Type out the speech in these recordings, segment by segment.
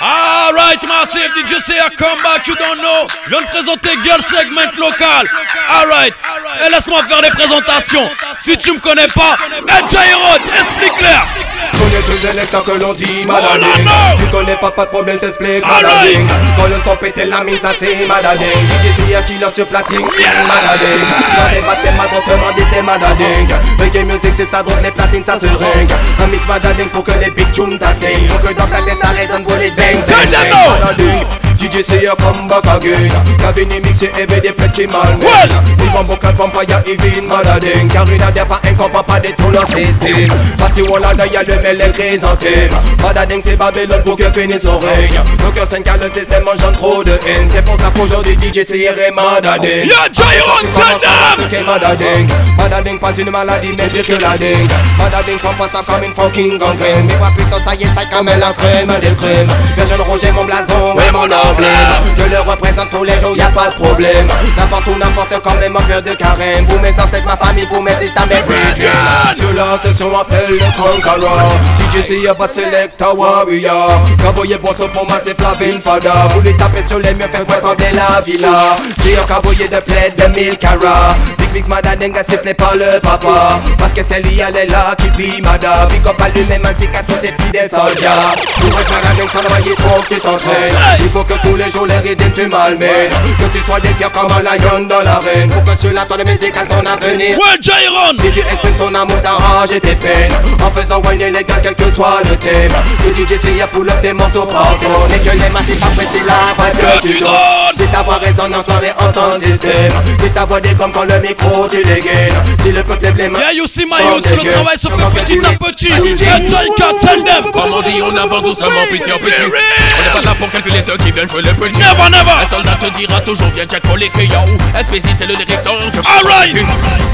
Alright, massive DJ say I come you don't know. Je viens de présenter Girl Segment local. Alright, et laisse-moi faire des présentations. Si tu me connais pas, Ed Jairod, explique-leur. Connais tous les lecteurs que l'on dit madading Tu connais pas, pas de problème, t'explique Alright. madading Quand le son pète la mine, ça c'est madading DJ c'est un killer sur platine, madading battes c'est mal, autrement dit c'est madading Reggae music c'est ça, donc les platines ça se ringue Un mix madading pour que les big tunes t'atteignent. Pour que dans ta tête ça résonne pour les bang. Madading DJ c'est un comeback again Qu'a venu mixer et des plaies qui malmènent Well. Si bon boca de vampire even madading Car une adhère pas un compas pas de tout leur système. Parce que voilà y'a le mêle les chrysanthèmes Madading c'est Babylone pour que finisse son règne. Donc un 5 le système engendre trop de haine. C'est pour ça qu'aujourd'hui DJ c'est et madading Yo, Jayon, que madading Madading pas une maladie mais pire que la dingue. Madading prend pas ça comme une fucking gangrène. Mais quoi plutôt ça y est ça comme la crème des crèmes. Bien jeune Roger mon blason et mon Je le représente tous les jours y a pas de problème. N'importe où n'importe quand même en peur de carême. Pour mes ancêtres ma famille pour mes systèmes mes brethren Ceux-là ce sont appelle le Conqueror DJ c'est y'a pas de selecta warrior. Cowboy bosso pour moi c'est Flavin Fada. Vous les taper sur les murs faire quoi trembler la villa. C'est un cowboy de plaid de 1000 carats Big Mix Madadenga sifflé par le papa. Parce que c'est lui elle est là qui plie Mada Big up à lui-même ainsi qu'à tous ses des soldats. Pour être Madadenga ça doit il faut que tu t'entraînes. Il faut que tous les jours les rythmes tu malmènes Que tu sois des pierres comme un lion dans l'arène. Pour que cela ton musique à ton avenir Ouais, Jairon. si tu exprimes ton amour d'arranger tes peines. En faisant whiner les gars quel que soit le thème. Le DJ c'est pull up des morceaux pardon Et que les massifs apprécient la vibe que tu donnes. Si ta voix résonne en soirée en son système. Si ta voix dégomme quand le micro tu dégaines Si le peuple est blême Yeah, you see my youth, le travail se fait petit à petit. Jaika, tell them. Comme on dit, on avance doucement, petit à petit. On n'est pas là pour calculer ceux qui viennent jouer le petit. Never, never. Un soldat te dira toujours, viens check pour les clients. Explicite le directeur. Alright.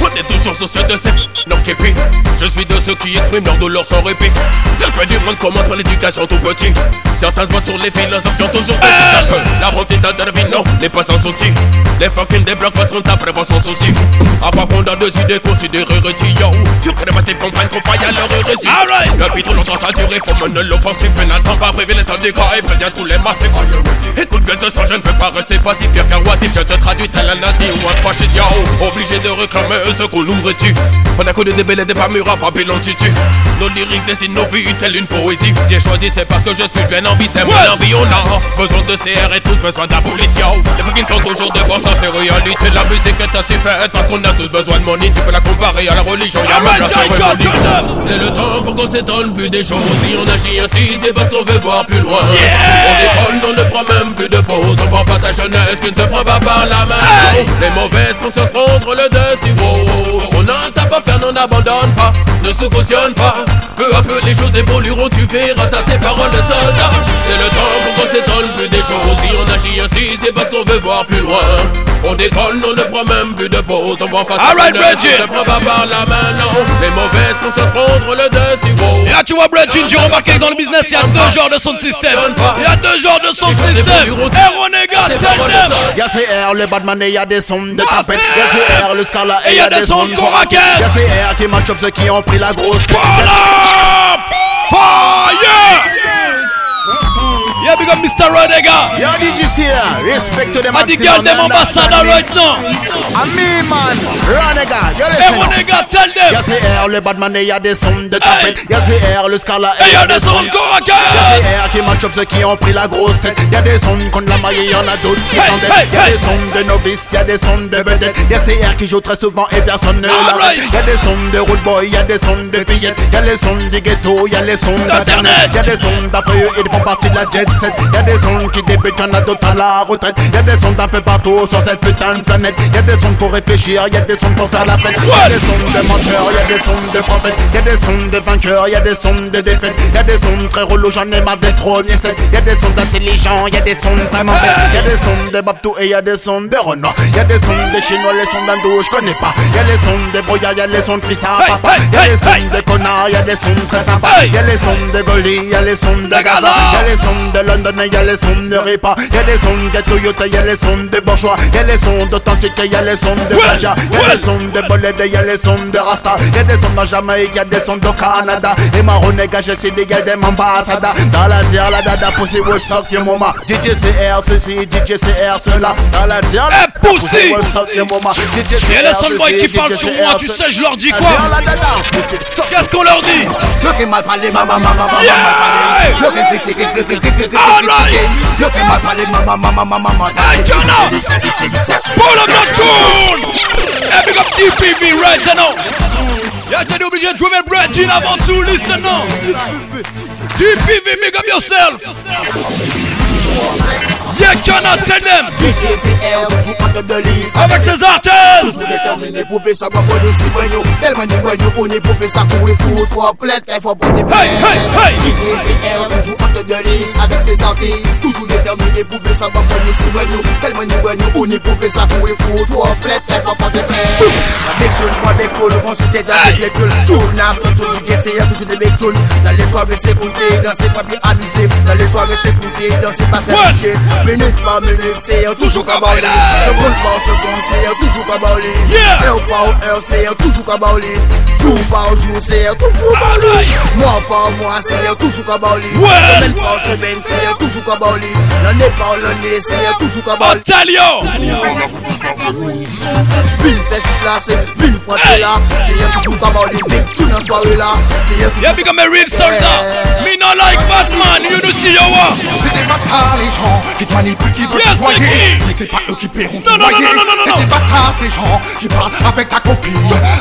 On est toujours soucieux de ces non képi. Je suis de ceux qui expriment leur douleur sans répit. L'aspect du monde commence par l'éducation tout petit. Certains se voient sur les philosophes qui ont toujours fait l'apprentissage de la vie, non, n'est pas sans souci. Les fucking débloquent parce qu'on t'apprend pas sans souci. Qu'on a des idées considérées rétillants. Sur que les massifs comprennent qu'on faille à leur récit. Alright. Depuis trop longtemps saturé, faut mener l'offensif Et n'attends pas priver les syndicats et prévient tous les massifs Écoute bien ce son, je ne peux pas rester passif Pire qu'un oisif, je te traduis tel un nazi ou un fasciste yao Obligé de réclamer ce qu'on nous rétif On a connu des belles et des pas mûres à Babylone City Nos lyriques dessinent nos vies telle une poésie. J'ai choisi c'est parce que je suis bien envie, c'est mon envie On a besoin de CR et tous besoin d'un Les fucking sont toujours devant ça, c'est réalité. La musique est ainsi faite qu'on a tous besoin de money Tu peux la comparer à la religion, y'a cérémonie. turn them. C'est le temps pour qu'on s'étonne plus des choses. Si on agit ainsi c'est parce qu'on veut voir plus loin. On décolle, on ne prend même plus de pause. On prend pas sa jeunesse qui ne se prend pas par la main. Les mauvaises consciences prendre le dessus. On qu'à pas faire, non n'abandonne pas. Ne se cautionne pas. Peu à peu les choses évolueront. Tu verras ça c'est paroles de soldat C'est le temps pour qu'on s'étonne plus des choses. Si on agit ainsi c'est parce qu'on veut voir plus loin on décolle, on ne prend même plus de pause On prend pas sa Alright, jeunesse qui Reggie. se prend pas par la main non Les mauvaises consciences prendre le dessus wow. Et là, tu vois, Bredjin, j'ai remarqué que dans le business, il y a deux genres de son système. Il y a deux genres de son système. C'est de them. soldat. Y'a CR, le Batman et y'a des sons de Ah, tapette c'est Y'a CR, le Scala Et y'a des des sons de de Korakel. Y'a CR qui match up ceux qui ont pris la grosse Voilà Fire Yeah, big up Mr. Renega. Y'a DJ CR, respect to the I the girl maximum them ambassador right now. A me man, Renega, you Hey, listen. tell them. CR, le Batman et y'a des sons de tapette Y'a CR, le Scala Et et y a y'a des sons de. CR qui match up ceux qui ont pris la grosse tête Y'a des sons contre la maille, a d'autres qui hey, Y'a hey. des sons de novices, y'a des sons de vedettes Y'a CR qui joue très souvent et personne ne l'arrête. Y'a des sons de road boy, y'a des sons de fillettes Y'a les sons du ghetto, y'a les sons D'Internet. d'internet Y'a des sons d'après eux, ils font partie de la jet set. Y'a des sons qui débutent, a d'autres à la retraite Y'a des sons d'un peu partout sur cette putain de planète Y'a des sons pour réfléchir, y'a des sons pour faire la fête Y'a des sons de menteurs, y'a des sons de prophètes Y'a des sons de vainqueurs, y'a des sons de défaites Y'a des sons très relous, j'en ai marre des premiers sets Y'a des sons d'intelligents, y'a des sons vraiment bêtes Y'a des sons de Babtou et y'a des sons de Renoir Y'a des sons de Chinois, les sons d'Indo, je connais pas Y'a les sons de Boya, y'a les sons de fils à papa Y'a hey, les sons de connards, y'a des sons très sympas Hey. Y'a les sons de Goli, y'a les sons de Gaza. Y'a les sons de London, y'a les sons de Ripa, y'a les sons de Toyota, y'a les sons de bourgeois, y'a les sons d'authentique, y'a les sons de Baja, y'a les sons de Bolede, y'a les sons de Rasta, y'a des sons de Jamaïque, y'a des sons de Canada, et Marone, gâché, c'est des gars des Mambasada, dans la terre, la dada, pussy, will suck your mama, DJCR, ceci, DJCR, cela, dans la terre, Eh, pussy! Et les sons boys qui parlent sur moi, tu sais, je leur dis quoi Qu'est-ce qu'on leur dit qui maman, maman, qui. Yo qui mal parlé, maman, maman, maman, maman. Hey, Jana! Pull up the tune! Hey, big up DPV right now! Y'a t'es obligé de jouer mes Regine avant tout, listen now! DPV, big up yourself! Yeah, cannot tell them! DJCR, toujours en tête de liste. Avec ses artistes! Déterminé pour pour les cigognos. Tellement de voyous, on est pour trois Hey, hey, hey! DJCR, toujours de liste. Avec ses artistes, toujours déterminé pour ça, quoi, pour les cigognos. Tellement voyous, on est pour pour les fous, trois plaies, qu'il faut porter Big tune, moi cool, on se sait Hey. les now, toujours toujours des Dans les soirées s'écouter, dans ses pas bien amusé Dans les soirées s'écouter, dans ses pas faire Minute par minute, c'est toujours baller Seconde par seconde, c'est toujours Yeah. Heure par heure, c'est toujours baller Jour par jour, c'est toujours Alright. Mois par mois, c'est toujours Ouais. Semaine par semaine, c'est toujours baller L'année par l'année, c'est toujours baller Ontario! Vin fèche c'est Vin pointe là C'est toujours baller Big tune en soirée là C'est toujours Yeah, become a real soldier! Me not like Batman, you know see your war! Les gens qui te manipulent, qui veulent Yes, te noyer c'est qui Mais c'est pas eux qui paieront ton loyer. C'est des bâtards ces gens qui parlent avec ta copine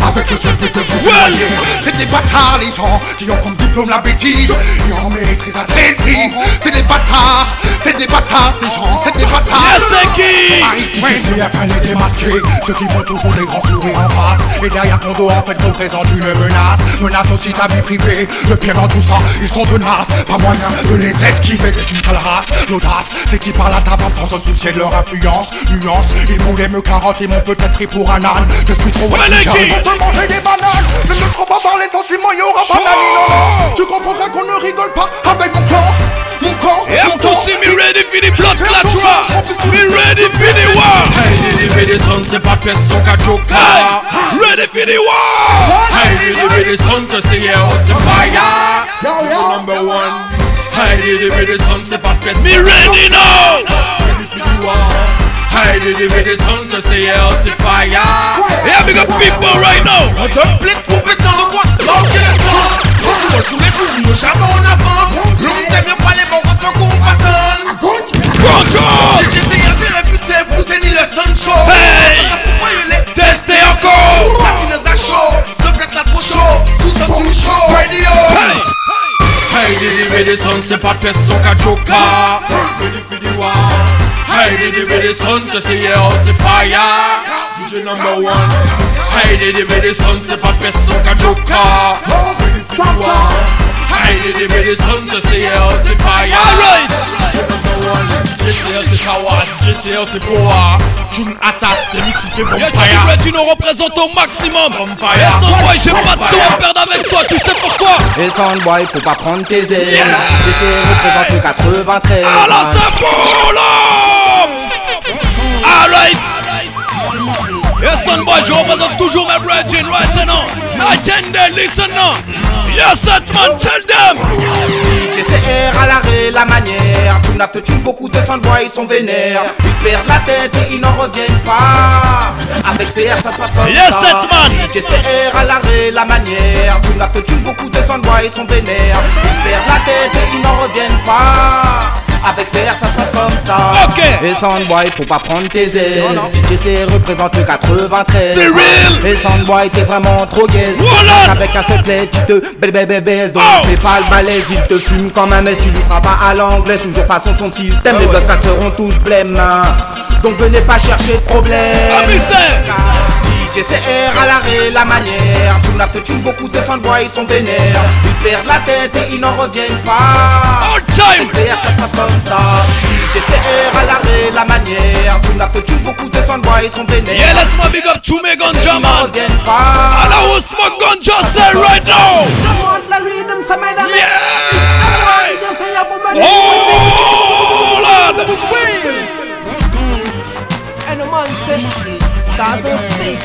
Avec le seul but de vous éloigner. C'est des bâtards les gens qui ont comme diplôme la bêtise. Et en maîtrise la traîtrise. C'est des bâtards, c'est des bâtards ces gens. C'est des bâtards. Yes, c'est qui? J'essaie à les démasquer Ceux qui font toujours des grands sourires en face. Et derrière ton dos en fait représentent une menace. Menace aussi ta vie privée. Le pire dans tout ça, ils sont tenaces. Pas moyen de les esquiver, c'est une sale race. L'audace, c'est qu'ils parlent à ta femme sans se soucier de leur influence Nuance, ils voulaient me carotter, m'ont peut-être pris pour un âne Je suis trop exigeant. qui On se manger des bananes Ne me trop pas par les sentiments, y'aura pas d'amis, non, non Tu comprendras qu'on ne rigole pas avec mon clan Mon camp, You mon camp see me ready for the blood clot war! Me ready for the war! Hey, Diddy Biddy son, c'est pas pièce son qu'à joker. Ready for the war! Hey, Diddy Biddy son, que c'est hier, oh, c'est fire. Number one. Hey, Diddy Biddy son, pas Me ready now! Hey, Diddy Biddy son, que c'est hier, oh, c'est fire. Yeah, big up people right now! On te plaît de couper dans le coin, manquer le temps. On se sous les couilles, au charbon en avance. L'homme t'aime pas les bons refs qu'on pattonne. Control! J'essaie de réputé pour tenir le sun show. Hey! Pourquoi il est Testez encore! Platines à chaud, deux plaques là trop chaud. Sous un tout chaud, radio. Hey! Hey, Diddy Biddy son, c'est pas pièce son qu'à joker. Diddy Fiddy wa. Hey, Diddy Biddy son, que c'est hier, oh, c'est fire. DJ number one. Hey, Diddy Biddy son, c'est pas pièce son qu'à joker. Diddy Fiddy wa. Hey, Biddy son, que c'est hier, oh, c'est fire. Alright! June attack, c'est Yeah, Vampire. Red, tu nous représentes au maximum! Vampire. Et sans moi, j'ai pas de temps à perdre avec toi, tu sais pourquoi? Et Soundboy, faut pas prendre tes ailes. J'essaie représente le 93. Alors c'est pour l'homme! Alright! Yes, son boy, je représente toujours mes brethren right now. Attendez, listen now. Yes, that man, tell them. DJCR à l'arrêt, la manière. Tu n'as te tue beaucoup de Soundboy, ils sont vénères. Ils perdent la tête et ils n'en reviennent pas. Avec CR, ça se passe comme Yes, ça. DJCR à l'arrêt, la manière. Tu n'as te tue beaucoup de Soundboy, ils sont vénères. Ils perdent la tête et ils n'en reviennent pas. Avec CR, ça se passe comme ça. Ok. Et Soundboy, faut pas prendre tes ailes. DJCR représente le 93. C'est real. Et Soundboy, t'es vraiment trop gaze. Voilà. Avec un seul play, tu te bébé bébé Donc Oh. c'est pas le balèze, il te fume comme un mess Tu lui feras pas à l'anglaise, toujours façon son système Les blocs seront tous blêmes Donc venez pas chercher de problème Ah, c'est- DJCR à l'arrêt, la manière Tu n'as te tue beaucoup de soundboys, ils sont vénères Ils perdent la tête et ils n'en reviennent pas All time. Ça se passe comme ça DJCR à l'arrêt, la manière Tu n'as te tue beaucoup de soundboys, ils sont vénères Yeah, laisse-moi big up to me ganja, Ils n'en man. reviennent pas Alors, où smoke ganja, say right now. Them want the rhythm, them Yeah. Oh!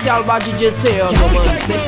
A special body just say, and the man say,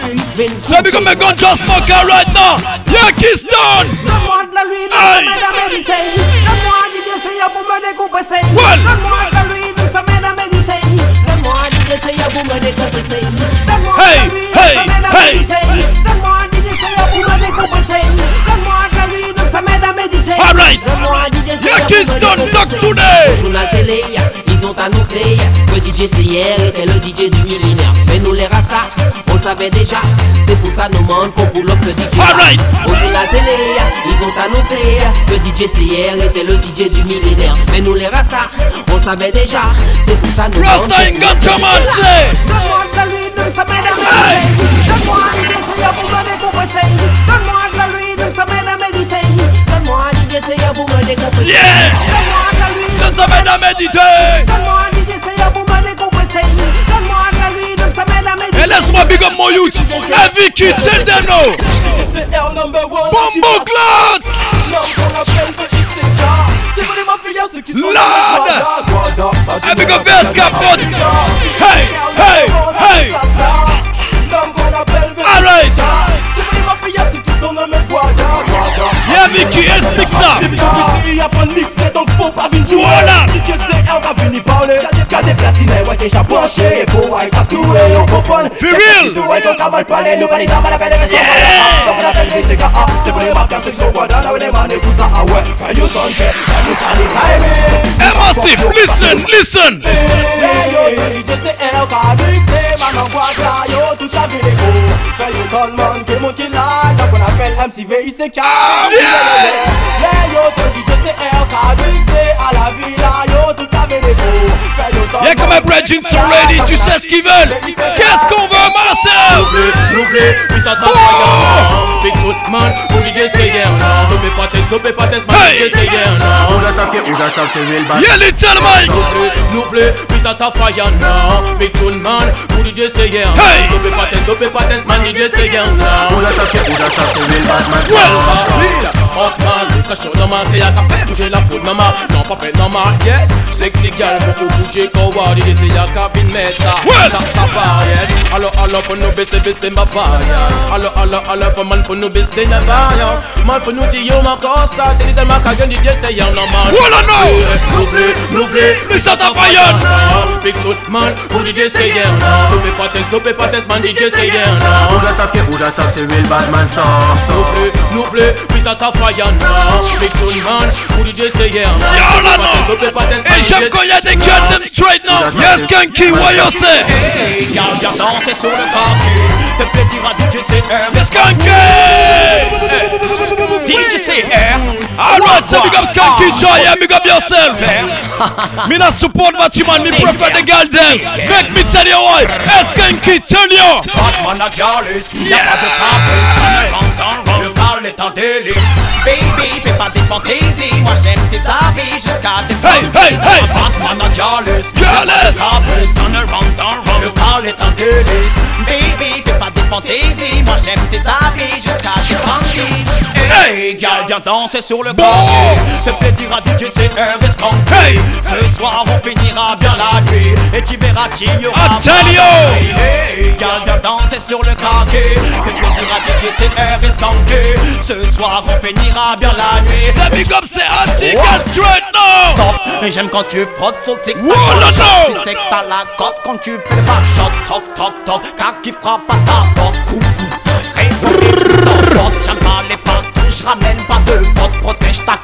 So we gonna make ganja smoker right now. Yeah, Keystone. Donne-moi de la lui, donc ça m'aide à méditer. Donne-moi DJ Seya pour me décompresser. Well. Donne-moi de la lui, donc ça m'aide à méditer. Donne-moi DJ Seya pour me décompresser. Donne-moi de Hey, la lui, donc hey, ça m'aide à hey. méditer. Donne-moi DJ Seya pour me décompresser. Donne-moi de la lui, donc ça m'aide à méditer. All right. Donne-moi DJ Seya Yeah, pour me Keystone, talk décompresser. today. Au journal télé, ils ont annoncé que DJ CR était le DJ du millénaire. Mais nous les Rastas, on le savait déjà. C'est pour ça nos mondes qu'on pull up DJ. Alright. Au journal télé, ils ont annoncé que DJ CR était le DJ du millénaire. Mais nous les Rastas, on le savait déjà. C'est pour ça nos mondes Rasta in ganja man say. Donne-moi la donc DJ Seya pour me décompresser. Donne-moi de la lui, donc ça m'aide à méditer. Donne-moi DJ Seya pour me décompresser. Yeah. Donne-moi de la lui, Ça ça m'aide à méditer. Mon youth. Hey Vicky, tell them no. Bombo Clat. Lord. Hey big up Best Capot. Hey, hey, hey. Alright. Yeah Vicky, explique ça. Y'a pas de mix, c'est donc faut pas venir jouer Voilà. DJ CR va venir parler Y'a des platines, ouais, déjà branché Et pour ouais, tatoué, on comprend For real. Tout ouais, qu'on mal Nous pas les dames, appelle les Yeah. Donc on appelle C'est pour les marques, c'est que son bois Là où les écoutent ça, ah ouais Fais you ton fait, fais you can it timing Hey Massive, listen, listen. Yeah, yo, DJ quoi, là, yo, la ville est faux Fais you ton man, qui monte qui là Donc on appelle MCVICK Yeah, yo, DJ qu'a mixé À la villa, Y'a comme un bridging sont ready, tu sais ce qu'ils veulent. Qu'est-ce qu'on veut, Marcel? L'ouvrir, puis ça t'a pas Big Truth Man, pour DJ Seyer Zopé pates, zopé pates, man. DJ Seyer Ouja savent que savent c'est real bad Yeah, little Mike. Puis ça Big Truth Man. Zopé zopé pates, man DJ Seyer Ouja savent que Ouja savent c'est real bad man Well, Hotman, ça chaud dans ma c'est à café bouger la foule normal Non pas fait normal, yes. Sexy girl, faut qu'on bouge quoi DJ c'est qu'à vite mettre ça. Ça, ça va, yes. Allo, allo, faut nous baisser, baisser ma paille Allo, allo, allo, faut man, faut nous baisser la baille Man, faut nous dire yo ma costa C'est littéralement qu'à gagner DJ c'est y'a normal Voilà, non. L'ouvrir, l'ouvrir, Mais ça t'a failli. Big truth, man, pour DJ c'est y'a Zopé pates, zopé pates, man DJ c'est y'a Ouja savent que Ouja savent c'est real bad man so Soufflé, soufflé, puis ça t'a failli Et j'aime quand des girls them straight now. Yes, Kanky, what you say? Hey, viens, viens danser sur le parquet Fais plaisir à DJ CR Yes, Kanky. DJ CR Alright, so big up Skanky Joy, yeah, big up yourself. Me not support what you man, me prefer the girl them. Make me tell you why. Yes, tell you. Batman a pas de caprice Le est en délice Baby, fais pas des fantaisies. Moi j'aime tes habits. Jusqu'à tes Hey, hey, hey. Batman a Jarlis, Jarlis. caprice Turn around, turn around Le parle est en délice. Baby, fais pas des fantaisies. Moi j'aime tes habits. Jusqu'à tes panties Hey, gal, viens danser sur le parquet Fais plaisir à DJ CR et Skanky Hey. Ce soir on finira bien la nuit. Et tu verras qu'il y aura you. Hey, gal, viens danser sur le parquet Fais plaisir à DJ et Skanky Ce soir on finira bien la nuit. Ça big up, c'est Anti straight now. Stop. Et j'aime quand tu frottes sur tic tac. Tu sais que t'as la cote quand tu fais le backshot Toc toc toc. Cac qui frappe à ta porte. Coucou Réponds sans porte J'aime pas les Ramène pas de potes. Protège ta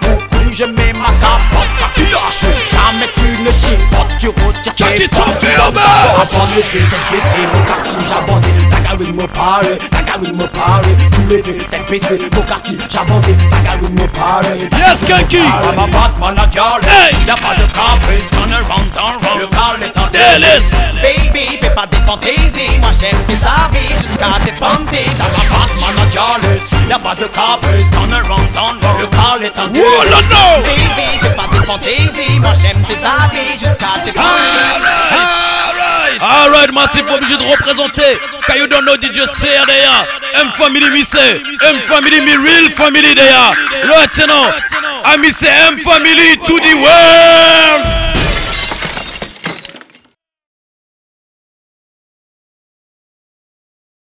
coucou Je mets ma capote Cac qui lâche Jamais tu ne chipotes Tu retires Jackie tes potes la main. Abandonné, t'es PC, mon kaki, j'abandonné Ta garine me parle, ta garine me parle. Tu l'aides, t'es PC, mon kaki, j'abandonné Ta garine me parle. Yes, Kanky. I'm a Batman, a girl Hey. Y'a pas de caprice, turn around, turn around Le calme est en Délice. Baby, fais pas des fantaisies. Moi j'aime tes habits jusqu'à tes panties. I'm a Batman, a girl Y'a pas de caprice, turn around, turn around Le calme est en Oh là là. Baby, fais pas des fantaisies Moi j'aime tes habits jusqu'à tes Alright. Alright, Massive, obligé de représenter. You don't know DJ CR there. M family, say. M family, me real family you know. Ami CM Family to the world